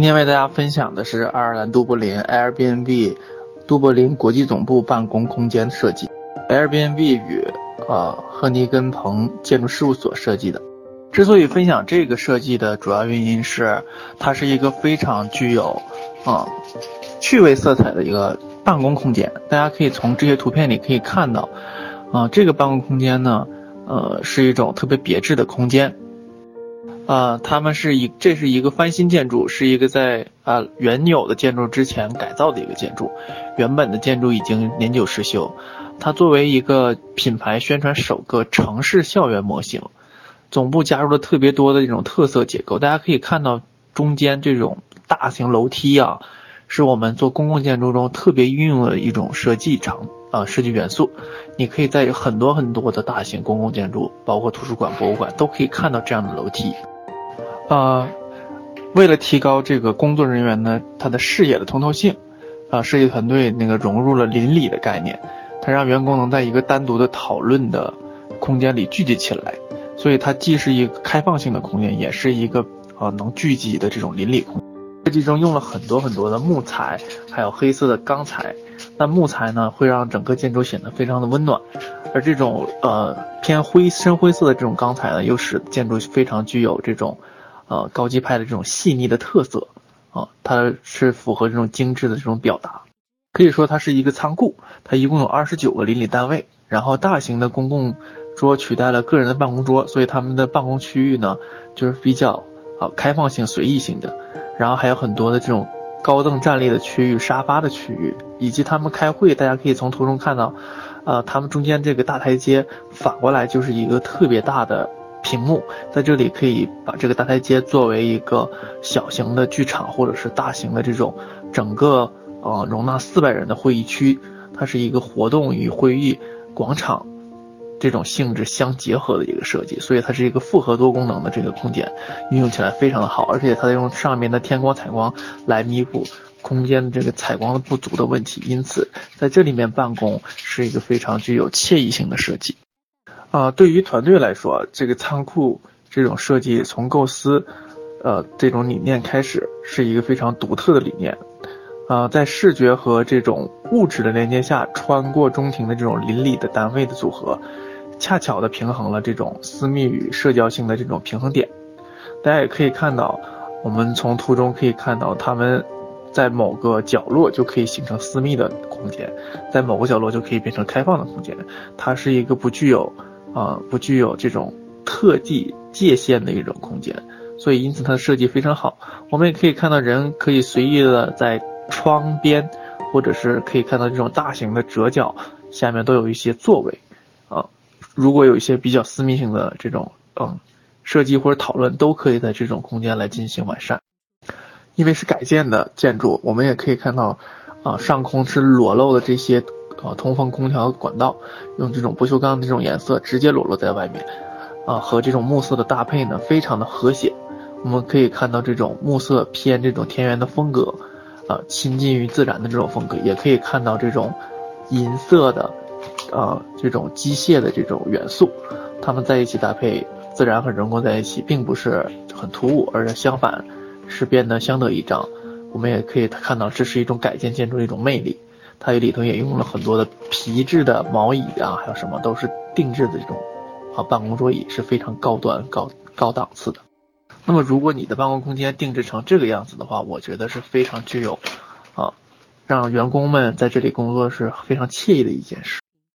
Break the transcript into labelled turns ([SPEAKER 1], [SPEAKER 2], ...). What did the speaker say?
[SPEAKER 1] 今天为大家分享的是爱尔兰都柏林 Airbnb 都柏林国际总部办公空间设计。Airbnb 与呃赫尼根鹏建筑事务所设计的。之所以分享这个设计的主要原因是，它是一个非常具有啊趣味色彩的一个办公空间。大家可以从这些图片里可以看到，啊这个办公空间呢，呃是一种特别别致的空间。啊，他们是一，这是一个翻新建筑，是一个在啊原有的建筑之前改造的一个建筑，原本的建筑已经年久失修。它作为一个品牌宣传首个城市校园模型，总部加入了特别多的这种特色结构。大家可以看到中间这种大型楼梯啊，是我们做公共建筑中特别运用的一种设计场啊设计元素。你可以在很多很多的大型公共建筑，包括图书馆、博物馆，都可以看到这样的楼梯。啊，为了提高这个工作人员呢，他的视野的通透性，啊，设计团队那个融入了邻里的概念，它让员工能在一个单独的讨论的空间里聚集起来，所以它既是一个开放性的空间，也是一个呃能聚集的这种邻里空间。设计中用了很多很多的木材，还有黑色的钢材，那木材呢会让整个建筑显得非常的温暖，而这种呃偏灰深灰色的这种钢材呢，又使建筑非常具有这种。呃，高级派的这种细腻的特色，啊，它是符合这种精致的这种表达，可以说它是一个仓库，它一共有二十九个邻里单位，然后大型的公共桌取代了个人的办公桌，所以他们的办公区域呢，就是比较啊开放性、随意性的，然后还有很多的这种高凳站立的区域、沙发的区域，以及他们开会，大家可以从图中看到，呃，他们中间这个大台阶反过来就是一个特别大的。屏幕在这里可以把这个大台阶作为一个小型的剧场，或者是大型的这种整个呃容纳四百人的会议区，它是一个活动与会议广场这种性质相结合的一个设计，所以它是一个复合多功能的这个空间，运用起来非常的好，而且它用上面的天光采光来弥补空间的这个采光的不足的问题，因此在这里面办公是一个非常具有惬意性的设计。啊，对于团队来说，这个仓库这种设计从构思，呃，这种理念开始是一个非常独特的理念。啊，在视觉和这种物质的连接下，穿过中庭的这种邻里的单位的组合，恰巧的平衡了这种私密与社交性的这种平衡点。大家也可以看到，我们从图中可以看到，他们在某个角落就可以形成私密的空间，在某个角落就可以变成开放的空间。它是一个不具有。啊，不具有这种特地界限的一种空间，所以因此它的设计非常好。我们也可以看到，人可以随意的在窗边，或者是可以看到这种大型的折角下面都有一些座位。啊，如果有一些比较私密性的这种嗯设计或者讨论，都可以在这种空间来进行完善。因为是改建的建筑，我们也可以看到，啊，上空是裸露的这些。啊，通风空调管道用这种不锈钢的这种颜色直接裸露在外面，啊，和这种木色的搭配呢，非常的和谐。我们可以看到这种木色偏这种田园的风格，啊，亲近于自然的这种风格，也可以看到这种银色的，啊，这种机械的这种元素，它们在一起搭配，自然和人工在一起，并不是很突兀，而是相反，是变得相得益彰。我们也可以看到，这是一种改建建筑的一种魅力。它里头也用了很多的皮质的毛椅啊，还有什么都是定制的这种啊办公桌椅，是非常高端、高高档次的。那么，如果你的办公空间定制成这个样子的话，我觉得是非常具有啊，让员工们在这里工作是非常惬意的一件事。